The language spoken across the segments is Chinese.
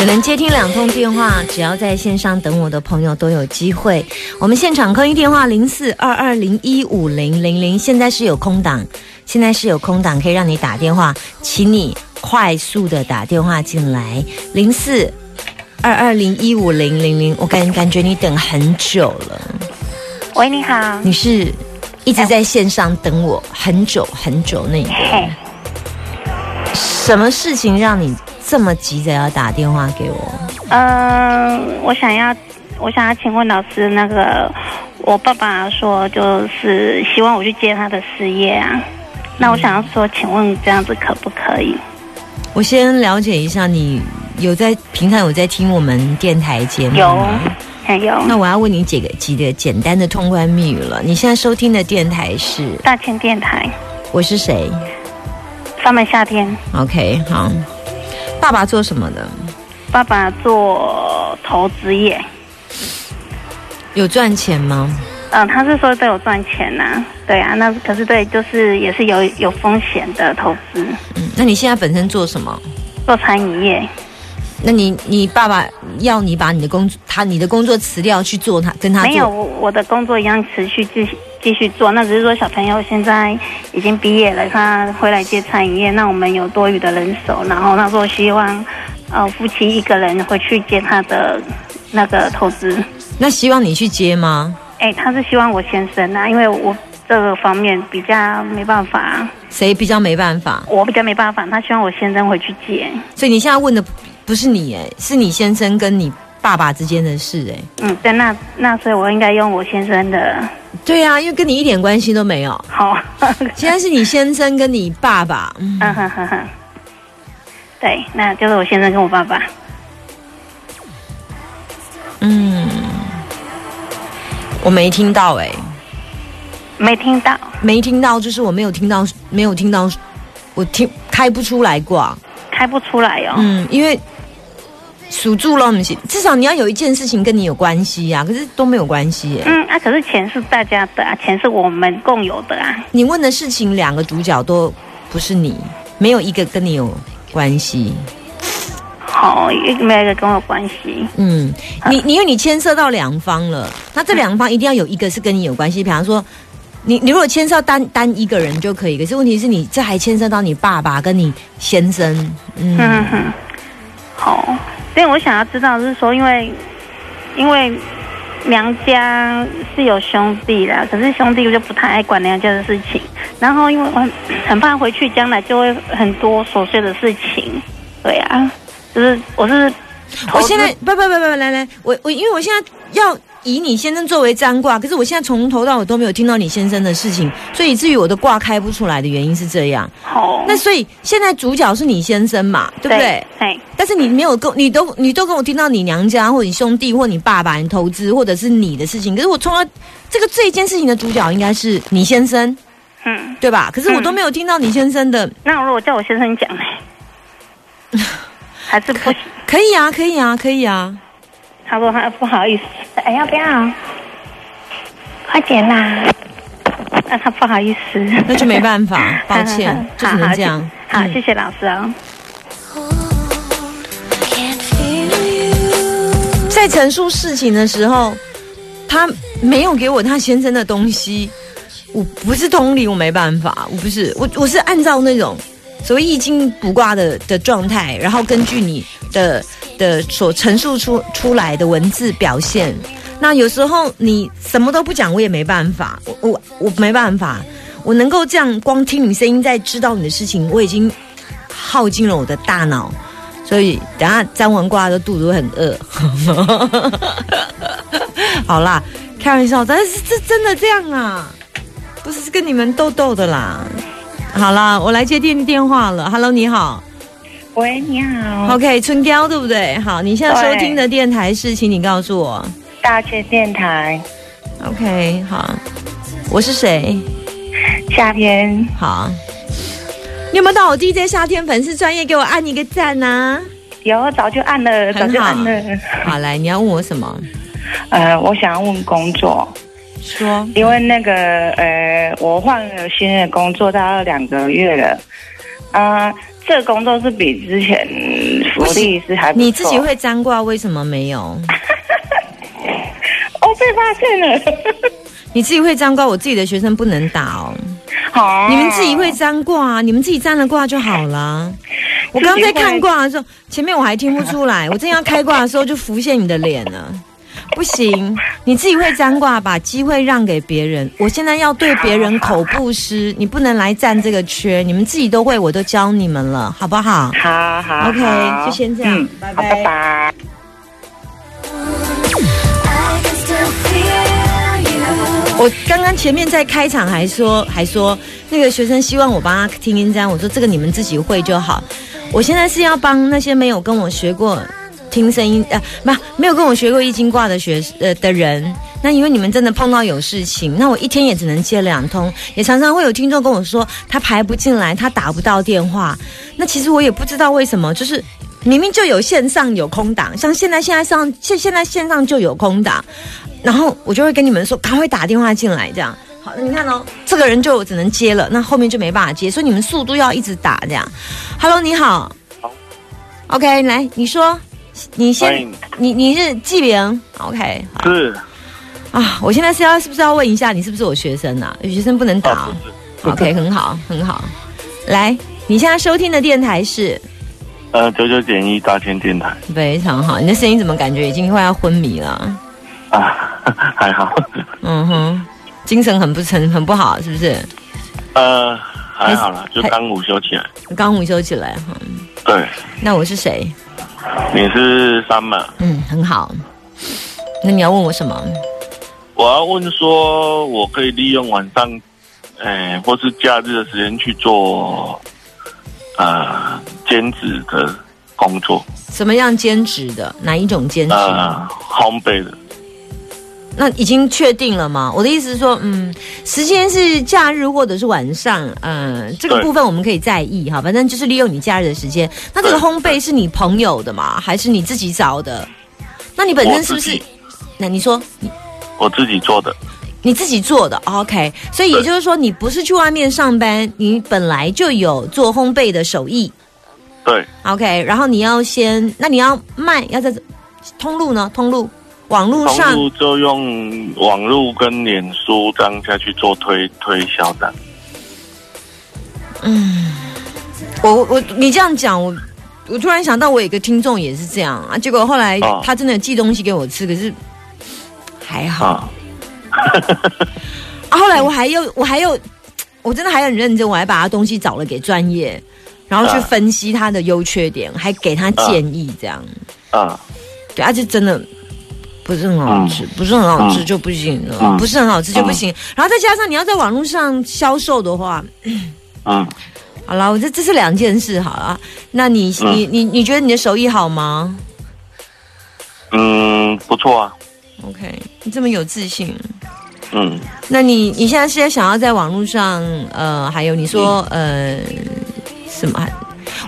只能接听两通电话，只要在线上等我的朋友都有机会。我们现场空音电话零四二二零一五零零零，现在是有空档，现在是有空档，可以让你打电话，请你快速的打电话进来，零四二二零一五零零零。我感感觉你等很久了，喂，你好。你是一直在线上等我很久很久那个嘿，什么事情让你这么急着要打电话给我？嗯、我想要，我想要请问老师，那个我爸爸说就是希望我去接他的事业啊。那我想要说，请问这样子可不可以？我先了解一下，你有在平常有在听我们电台节目有吗？，有有那我要问你几个几个简单的通关密语了。你现在收听的电台是大千电台，我是谁上门夏天，？OK，好。爸爸做什么的？爸爸做投资业，有赚钱吗？嗯、他是说都有赚钱呐、对啊，那可是对，就是也是有有风险的投资，嗯，那你现在本身做什么？做餐饮业，那你你爸爸要你把你的工他你的工作辞掉去做他跟他没有，我我的工作一样持续继续继续做，那只是说小朋友现在已经毕业了，他回来接餐饮业，那我们有多余的人手，然后他说希望呃夫妻一个人回去接他的那个投资，那希望你去接吗？哎，他是希望我先生啊，因为我这个方面比较没办法，谁比较没办法？我比较没办法，他希望我先生回去接，所以你现在问的不是你哎，是你先生跟你爸爸之间的事哎。嗯，对，那那所以我应该用我先生的，对啊，因为跟你一点关系都没有。好，现在是你先生跟你爸爸，嗯，嗯哼哼哼，对，那就是我先生跟我爸爸。嗯，我没听到哎、没听到，没听到，就是我没有听到，没有听到，我听开不出来挂。开不出来哦。嗯，因为数住了，至少你要有一件事情跟你有关系呀、可是都没有关系耶、嗯啊，可是钱是大家的啊，钱是我们共有的啊。你问的事情，两个主角都不是你，没有一个跟你有关系。好，一没有一个跟我有关系。嗯，你你因为你牵涉到两方了，那这两方一定要有一个是跟你有关系。比方说，你你如果牵涉到单单一个人就可以，可是问题是你这还牵涉到你爸爸跟你先生，嗯，嗯哼，好，所以我想要知道是说，因为因为娘家是有兄弟的，可是兄弟就不太爱管娘家的事情。然后因为我很很怕回去将来就会很多琐碎的事情。对啊，就是我是我现在不不不不不来来，我我因为我现在要以你先生作为占卦，可是我现在从头到尾都没有听到你先生的事情，所以以至于我的卦开不出来的原因是这样。好，那所以现在主角是你先生嘛，对不对？对，但是你没有跟你都你都跟我听到你娘家或你兄弟或你爸爸你投资或者是你的事情，可是我从来这个这一件事情的主角应该是你先生，嗯，对吧？可是我都没有听到你先生的，那如果叫我先生讲呢？还是不行？可以啊，可以啊，可以啊。他说他不好意思，哎，要不要？快点啦！那他不好意思，那就没办法，抱歉，就只能这样。好，嗯谢谢老师啊。在陈述事情的时候，他没有给我他先生的东西，我不是通灵，我没办法，我不是，我我是按照那种所谓易经卜卦的的状态，然后根据你的的所陈述出出来的文字表现。那有时候你什么都不讲，我也没办法，我我我没办法，我能够这样光听你声音，在知道你的事情，我已经耗尽了我的大脑。所以等下沾完挂的肚子会很饿。好啦，开玩笑，但是这真的这样啊，不是跟你们逗逗的啦。好啦，我来接电电话了。Hello，你好，喂，你好，OK，春娇对不对？好，你现在收听的电台是，请你告诉我。大千电台，OK，好，我是谁？夏天好，你有没有到我 DJ 夏天粉丝专业给我按一个赞呢、有早就按了，早就按了。好，来，你要问我什么？呃，我想要问工作，说。因为那个呃，我换了新的工作，大概两个月了。呃，这个工作是比之前福利是还不错你自己会占卦，为什么没有？哦，被发现了。你自己会占卦，我自己的学生不能打哦。好，你们自己会占卦啊，你们自己占了卦就好了。我刚刚在看卦的时候，前面我还听不出来，我正要开卦的时候就浮现你的脸了。不行，你自己会占卦，把机会让给别人。我现在要对别人口布施，你不能来占这个缺。你们自己都会，我都教你们了，好不好？好好 OK，好就先这样嗯拜拜.我刚刚前面在开场还说还说那个学生希望我帮他听音章，我说这个你们自己会就好。我现在是要帮那些没有跟我学过听声音呃，不没有跟我学过易经卦的学呃的人。那因为你们真的碰到有事情，那我一天也只能接两通，也常常会有听众跟我说他排不进来，他打不到电话。那其实我也不知道为什么，就是明明就有线上有空档，像现在现在上现现在线上就有空档，然后我就会跟你们说，赶快打电话进来，这样。好，你看哦，这个人就只能接了，那后面就没办法接，所以你们速度要一直打这样。Hello，你好。好。OK，来，你说，你先，你你是纪明，OK，是啊。我现在是要是不是要问一下，你是不是我学生啊？有学生不能打、，OK，很好，很好。来，你现在收听的电台是呃，九九点一大千电台非常好，你的声音怎么感觉已经快要昏迷了？啊，还好，嗯哼，精神很不成，很不好，是不是？呃，还好啦，就刚午休起来。刚午休起来哈。对，那我是谁？你是三嘛？嗯，很好。那你要问我什么？我要问说，我可以利用晚上，哎、或是假日的时间去做，呃，兼职的工作，什么样兼职的？哪一种兼职？呃，烘焙的，那已经确定了吗？我的意思是说，嗯，时间是假日或者是晚上，呃，这个部分我们可以在意哈，反正就是利用你假日的时间。那这个烘焙是你朋友的吗？还是你自己找的？那你本身是不是？那你说我自己做的，你自己做的，OK？所以也就是说，你不是去外面上班，你本来就有做烘焙的手艺对，，OK？然后你要先，那你要卖，要在通路呢？通路网络通上路就用网络跟脸书这样下去做推推销的。嗯我我你这样讲，我我突然想到，我有一个听众也是这样啊。结果后来哦他真的寄东西给我吃，可是还好啊。啊，后来我还有我还有，我真的还很认真，我还把他东西找了给专业，然后去啊分析他的优缺点，还给他建议，这样。啊，对，而且真的。不是很好吃，不是很好吃嗯就不行了，嗯不是很好吃就不行。然后再加上你要在网络上销售的话，嗯，好了，我这这是两件事，好了。那你、嗯你你你觉得你的手艺好吗嗯，不错啊，？OK，你这么有自信，嗯，那你你现在是想要在网络上，呃，还有你说、呃什么？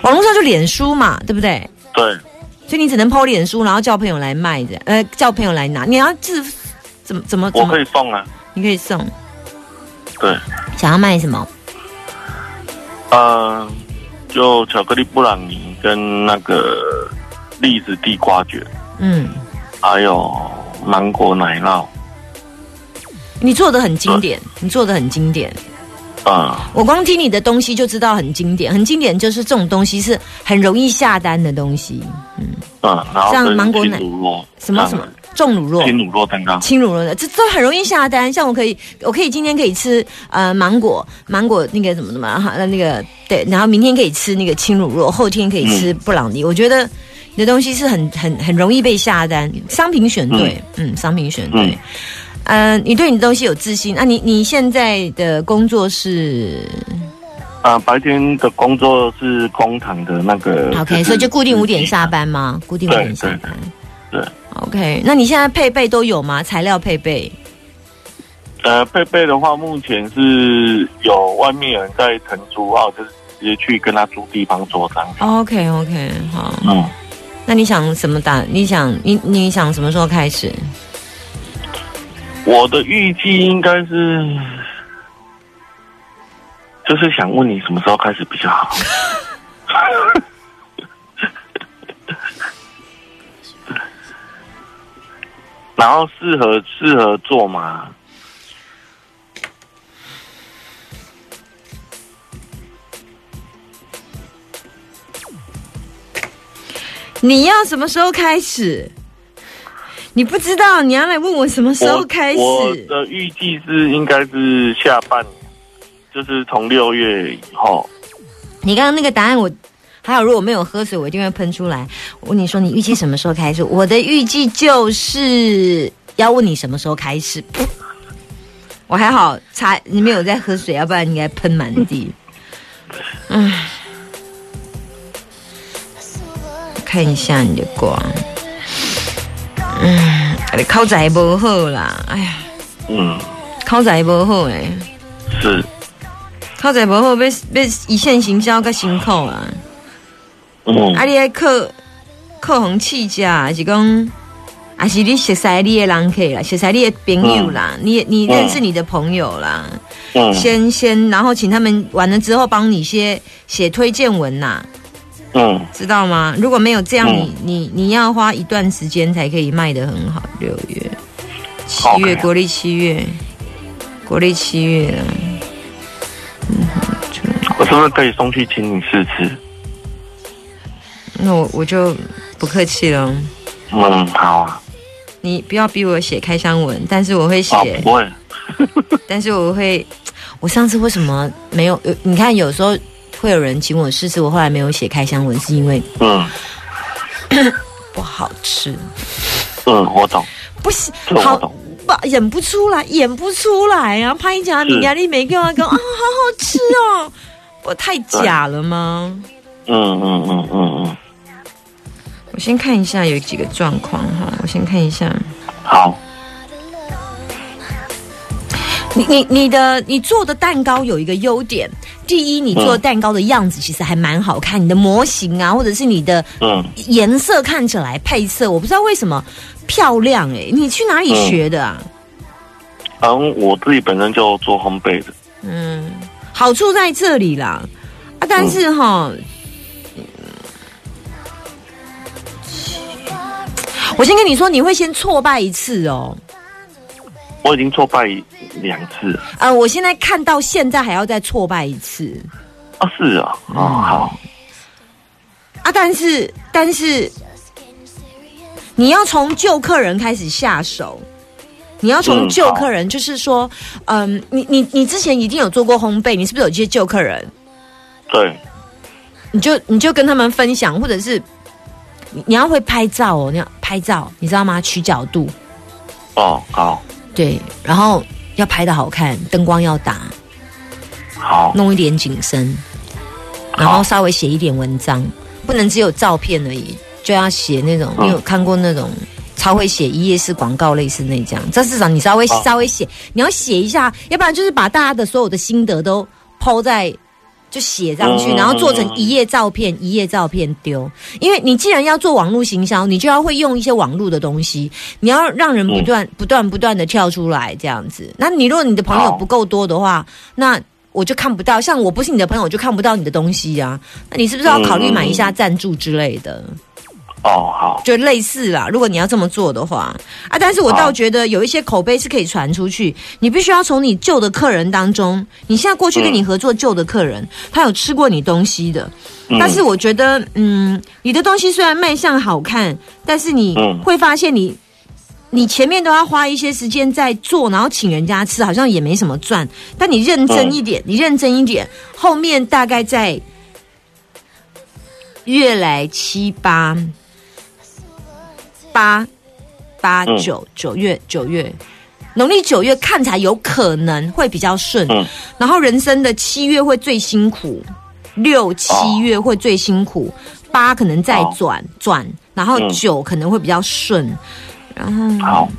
网络上就脸书嘛，对不对？对，所以你只能 PO 脸书，然后叫朋友来卖的，呃，叫朋友来拿。你要自怎么怎么我可？以送啊，你可以送，对，想要卖什么？嗯，就巧克力布朗尼跟那个栗子地瓜卷，嗯，还有芒果奶酪，你做的很经典，你做的很经典。嗯，我光听你的东西就知道很经典，很经典就是这种东西是很容易下单的东西。嗯，然后像芒果奶乳酪，什么什么重乳酪、轻乳酪蛋糕，轻乳酪的，这都很容易下单。像我可以，我可以今天可以吃呃芒果，芒果那个怎么怎么哈，那那个对，然后明天可以吃那个轻乳酪，后天可以吃布朗尼。我觉得你的东西是很很很容易被下单，商品选对，嗯商品选对。嗯呃，你对你的东西有自信。那、你你现在的工作是啊、白天的工作是工厂的那个 OK，是所以就固定五点下班吗？固定五点下班。对对 OK，那你现在配备都有吗？材料配备？呃，配备的话，目前是有外面有人在承租啊，就是直接去跟他租地方做这样子。OK OK，好。嗯，那你想什么打？你想你你想什么时候开始？我的预计应该是，就是想问你什么时候开始比较好。然后适合适合做吗？你要什么时候开始？你不知道，你要来问我什么时候开始？我我的预计是应该是下半年，就是从六月以后。你刚刚那个答案我。还有，如果没有喝水，我一定会喷出来。我问你说，你预计什么时候开始？我的预计就是要问你什么时候开始。我还好，擦你没有在喝水，要不然你应该喷满地。唉，看一下你的光。嗯，你口才不好啦，哎呀，嗯，口才不好哎，是，口才不好，要要一线行销较辛苦啊。嗯。啊，你爱靠靠红气价，还是讲，还是你熟悉你的人客啦，熟悉你的朋友啦，你你认识你的朋友啦，嗯。先先，然后请他们完了之后帮你写写推荐文呐、嗯知道吗？如果没有这样，嗯你你你要花一段时间才可以卖得很好。六月、七月，国历七月，国历七月嗯。我是不是可以送去请你试吃？那我我就不客气了，嗯，好啊。你不要逼我写开箱文，但是我会写。哦，不会。但是我会，我上次为什么没有？有你看，有时候会有人请我试吃，我后来没有写开箱文，是因为嗯 不好吃，嗯，我懂。不行好。不演不出来，演不出来啊！拍假你压力没跟我讲啊，好好吃哦，我太假了吗？嗯嗯嗯嗯嗯，我先看一下有几个状况哈，我先看一下。好。你你你的你做的蛋糕有一个优点，第一，你做蛋糕的样子其实还蛮好看，你的模型啊，或者是你的嗯，颜色看起来配色，我不知道为什么漂亮哎、你去哪里学的啊？然后我自己本身就做烘焙的。嗯，好处在这里啦，啊，但是哈、嗯我先跟你说，你会先挫败一次哦。我已经挫败两次了。呃，我现在看到现在还要再挫败一次啊，是啊。哦，好。啊！但是但是，你要从旧客人开始下手，你要从旧客人，就是说，嗯，你你你之前一定有做过烘焙，你是不是有一些旧客人？对。你就你就跟他们分享，或者是你你要会拍照哦，你要拍照，你知道吗？取角度，哦，好。对，然后要拍的好看，灯光要打，好。弄一点景深，然后稍微写一点文章，不能只有照片而已，就要写那种。嗯你有看过那种超会写一页式广告类似那这样？这至少你稍微稍微写，你要写一下，要不然就是把大家的所有的心得都抛在。就写上去，嗯然后做成一页照片，一页照片丢。因为你既然要做网络行销，你就要会用一些网络的东西，你要让人不断、不断、不断的跳出来这样子。那你如果你的朋友不够多的话，那我就看不到。像我不是你的朋友，我就看不到你的东西啊。那你是不是要考虑买一下赞助之类的？哦，好。就类似啦。如果你要这么做的话啊，但是我倒觉得有一些口碑是可以传出去。你必须要从你旧的客人当中，你现在过去跟你合作旧的客人，他有吃过你东西的，嗯但是我觉得，嗯，你的东西虽然卖相好看，但是你嗯会发现你。你前面都要花一些时间在做，然后请人家吃，好像也没什么赚。但你认真一点，你认真一点，后面大概在越来七八八八嗯。九九月九月。农历九月看起来有可能会比较顺，嗯。然后人生的七月会最辛苦，六七月会最辛苦，八可能再哦转转，然后嗯九可能会比较顺，然后好，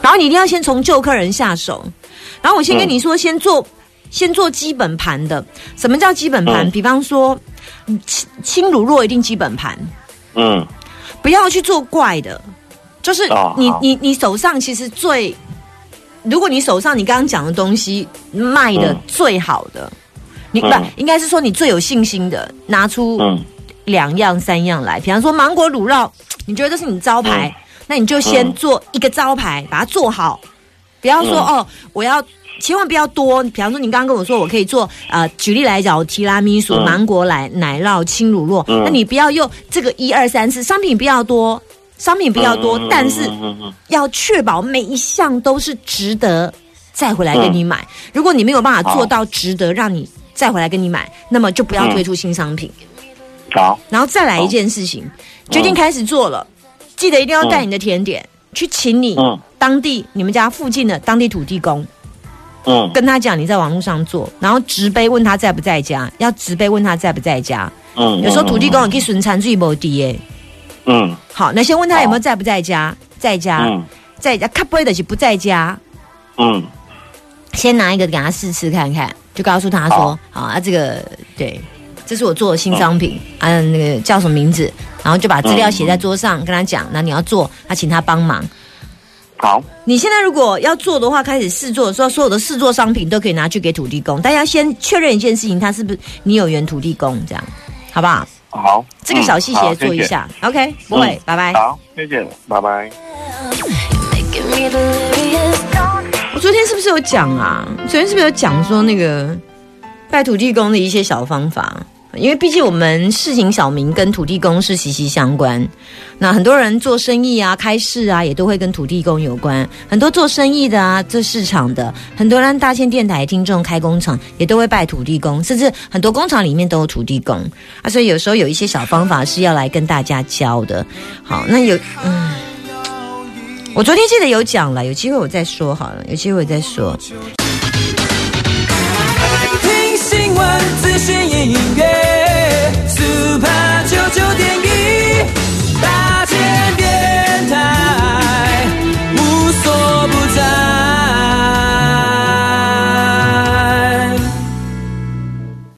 然后你一定要先从旧客人下手。然后我先跟你说，先做先做基本盘的。什么叫基本盘？嗯。比方说嗯轻轻乳弱一定基本盘，嗯。不要去做怪的。就是哦你你你手上其实最，如果你手上你刚刚讲的东西卖的嗯。最好的，你不、嗯应该是说你最有信心的，拿出嗯。两样三样来。比方说芒果乳酪，你觉得这是你招牌，嗯。那你就先嗯。做一个招牌，把它做好。不要说、嗯。哦，我要千万不要多。比方说，你刚刚跟我说我可以做呃，举例来讲，提拉米苏、嗯。芒果奶奶酪、轻乳酪，嗯。那你不要用这个一二三四商品不要多，商品不要多，嗯但是要确保每一项都是值得再回来跟你买。如果你没有办法做到值得让你再回来跟你买，那么就不要推出新商品。好，然后再来一件事情，决定开始做了，记得一定要带你的甜点、去请你嗯。当地你们家附近的当地土地公，嗯。跟他讲你在网络上做，然后直杯问他在不在家，要直杯问他在不在家。嗯，有时候土地公也可以损残最无敌耶。嗯。好，那先问他有没有在不在家，在家，嗯。在家，看不会的是不在家，嗯。先拿一个给他试吃看看，就告诉他说，好。啊，这个对，这是我做的新商品，啊，那个叫什么名字，然后就把资料写在桌上，跟他讲，那你要做，他请他帮忙。好，你现在如果要做的话，开始试做的时候，所有的试做商品都可以拿去给土地公，大家先确认一件事情，他是不是你有缘土地公，这样好不好？好，这个小细节嗯做一。下、o k 不会，嗯拜拜。好，谢谢，拜拜。我昨天是不是有讲啊？昨天是不是有讲说那个拜土地公的一些小方法？因为毕竟我们市井小民跟土地公是息息相关。那很多人做生意啊、开市啊，也都会跟土地公有关。很多做生意的啊、做市场的，很多人大千电台听众开工厂也都会拜土地公，甚至很多工厂里面都有土地公啊。所以有时候有一些小方法是要来跟大家教的。好，那有嗯。我昨天记得有讲了，有机会我再说好了，有机会我再说。闻资讯音乐，Super 九九点一，大千电台。